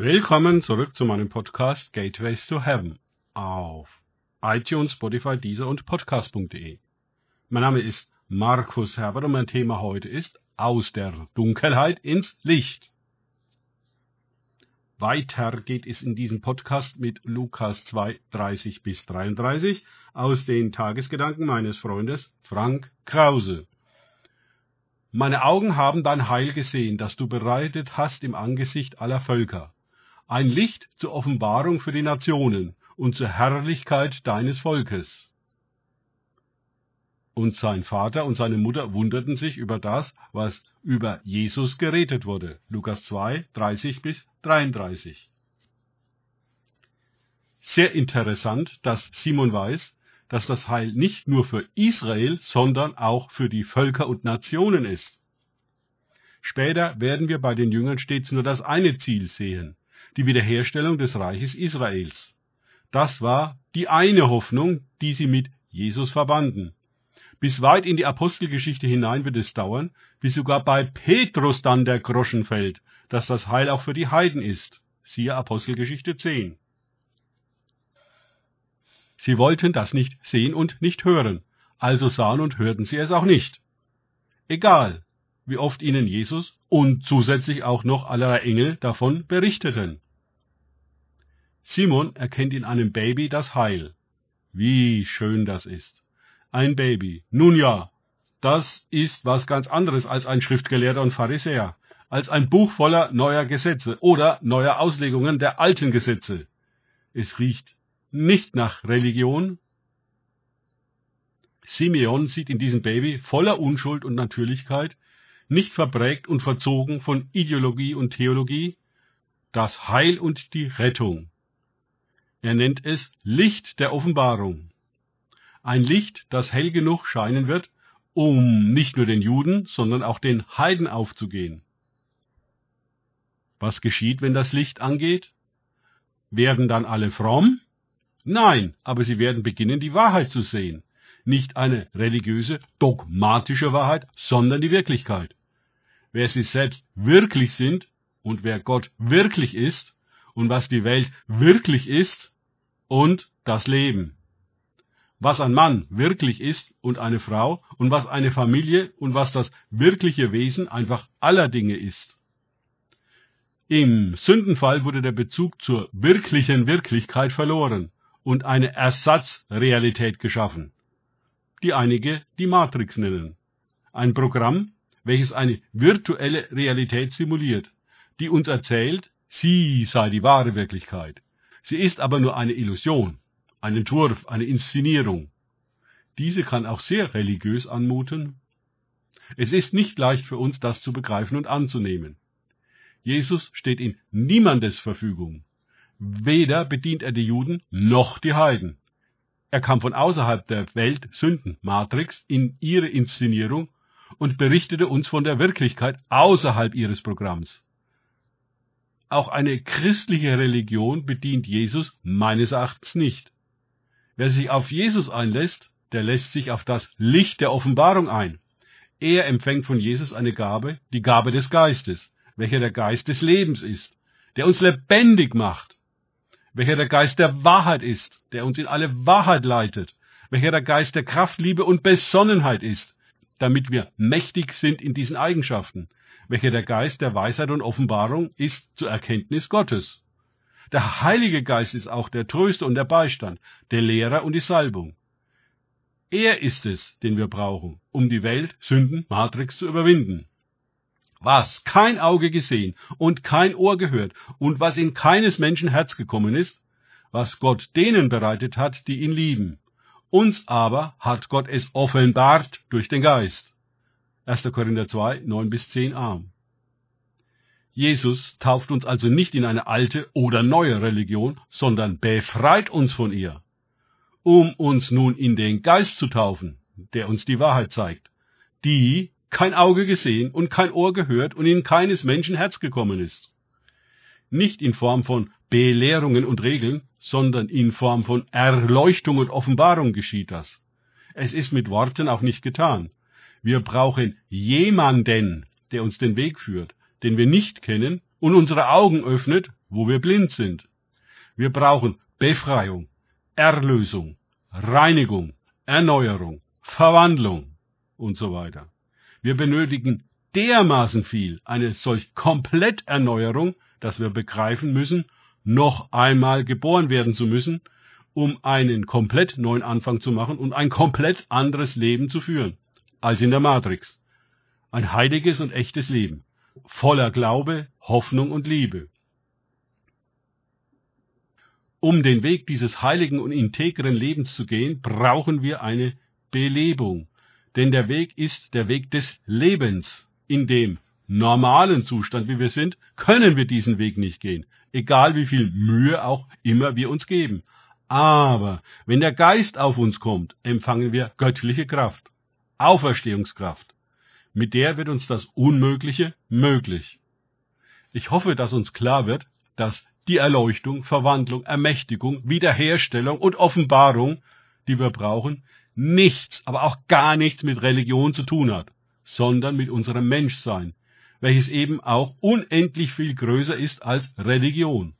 Willkommen zurück zu meinem Podcast Gateways to Heaven auf iTunes, Spotify, Deezer und Podcast.de. Mein Name ist Markus Herbert und mein Thema heute ist Aus der Dunkelheit ins Licht. Weiter geht es in diesem Podcast mit Lukas 2, 30 bis 33 aus den Tagesgedanken meines Freundes Frank Krause. Meine Augen haben dein Heil gesehen, das du bereitet hast im Angesicht aller Völker ein Licht zur Offenbarung für die Nationen und zur Herrlichkeit deines Volkes. Und sein Vater und seine Mutter wunderten sich über das, was über Jesus geredet wurde. Lukas 2, 30 bis 33. Sehr interessant, dass Simon weiß, dass das Heil nicht nur für Israel, sondern auch für die Völker und Nationen ist. Später werden wir bei den Jüngern stets nur das eine Ziel sehen, die Wiederherstellung des Reiches Israels. Das war die eine Hoffnung, die sie mit Jesus verbanden. Bis weit in die Apostelgeschichte hinein wird es dauern, bis sogar bei Petrus dann der Groschen fällt, dass das Heil auch für die Heiden ist. Siehe Apostelgeschichte 10. Sie wollten das nicht sehen und nicht hören, also sahen und hörten sie es auch nicht. Egal, wie oft ihnen Jesus und zusätzlich auch noch aller Engel davon berichteten. Simon erkennt in einem Baby das Heil. Wie schön das ist. Ein Baby. Nun ja, das ist was ganz anderes als ein Schriftgelehrter und Pharisäer, als ein Buch voller neuer Gesetze oder neuer Auslegungen der alten Gesetze. Es riecht nicht nach Religion. Simeon sieht in diesem Baby voller Unschuld und Natürlichkeit, nicht verprägt und verzogen von Ideologie und Theologie, das Heil und die Rettung. Er nennt es Licht der Offenbarung. Ein Licht, das hell genug scheinen wird, um nicht nur den Juden, sondern auch den Heiden aufzugehen. Was geschieht, wenn das Licht angeht? Werden dann alle fromm? Nein, aber sie werden beginnen, die Wahrheit zu sehen. Nicht eine religiöse, dogmatische Wahrheit, sondern die Wirklichkeit. Wer sie selbst wirklich sind und wer Gott wirklich ist, und was die Welt wirklich ist und das Leben. Was ein Mann wirklich ist und eine Frau und was eine Familie und was das wirkliche Wesen einfach aller Dinge ist. Im Sündenfall wurde der Bezug zur wirklichen Wirklichkeit verloren und eine Ersatzrealität geschaffen, die einige die Matrix nennen. Ein Programm, welches eine virtuelle Realität simuliert, die uns erzählt, Sie sei die wahre Wirklichkeit. Sie ist aber nur eine Illusion, ein Entwurf, eine Inszenierung. Diese kann auch sehr religiös anmuten. Es ist nicht leicht für uns, das zu begreifen und anzunehmen. Jesus steht in niemandes Verfügung. Weder bedient er die Juden noch die Heiden. Er kam von außerhalb der Welt Sünden Matrix in ihre Inszenierung und berichtete uns von der Wirklichkeit außerhalb ihres Programms. Auch eine christliche Religion bedient Jesus meines Erachtens nicht. Wer sich auf Jesus einlässt, der lässt sich auf das Licht der Offenbarung ein. Er empfängt von Jesus eine Gabe, die Gabe des Geistes, welcher der Geist des Lebens ist, der uns lebendig macht, welcher der Geist der Wahrheit ist, der uns in alle Wahrheit leitet, welcher der Geist der Kraft, Liebe und Besonnenheit ist, damit wir mächtig sind in diesen Eigenschaften, welcher der Geist der Weisheit und Offenbarung ist zur Erkenntnis Gottes. Der Heilige Geist ist auch der Tröster und der Beistand, der Lehrer und die Salbung. Er ist es, den wir brauchen, um die Welt, Sünden, Matrix zu überwinden. Was kein Auge gesehen und kein Ohr gehört und was in keines Menschen Herz gekommen ist, was Gott denen bereitet hat, die ihn lieben. Uns aber hat Gott es offenbart durch den Geist. 1. Korinther 2, 9 bis 10a. Jesus tauft uns also nicht in eine alte oder neue Religion, sondern befreit uns von ihr, um uns nun in den Geist zu taufen, der uns die Wahrheit zeigt, die kein Auge gesehen und kein Ohr gehört und in keines Menschen Herz gekommen ist. Nicht in Form von Belehrungen und Regeln, sondern in Form von Erleuchtung und Offenbarung geschieht das. Es ist mit Worten auch nicht getan. Wir brauchen jemanden, der uns den Weg führt, den wir nicht kennen und unsere Augen öffnet wo wir blind sind. Wir brauchen Befreiung, Erlösung, Reinigung, Erneuerung, Verwandlung und so weiter. Wir benötigen dermaßen viel eine solch Kompletterneuerung, dass wir begreifen müssen, noch einmal geboren werden zu müssen, um einen komplett neuen Anfang zu machen und ein komplett anderes Leben zu führen als in der Matrix. Ein heiliges und echtes Leben, voller Glaube, Hoffnung und Liebe. Um den Weg dieses heiligen und integren Lebens zu gehen, brauchen wir eine Belebung. Denn der Weg ist der Weg des Lebens. In dem normalen Zustand, wie wir sind, können wir diesen Weg nicht gehen, egal wie viel Mühe auch immer wir uns geben. Aber wenn der Geist auf uns kommt, empfangen wir göttliche Kraft, Auferstehungskraft. Mit der wird uns das Unmögliche möglich. Ich hoffe, dass uns klar wird, dass die Erleuchtung, Verwandlung, Ermächtigung, Wiederherstellung und Offenbarung, die wir brauchen, nichts, aber auch gar nichts mit Religion zu tun hat, sondern mit unserem Menschsein, welches eben auch unendlich viel größer ist als Religion.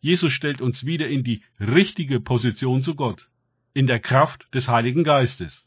Jesus stellt uns wieder in die richtige Position zu Gott, in der Kraft des Heiligen Geistes,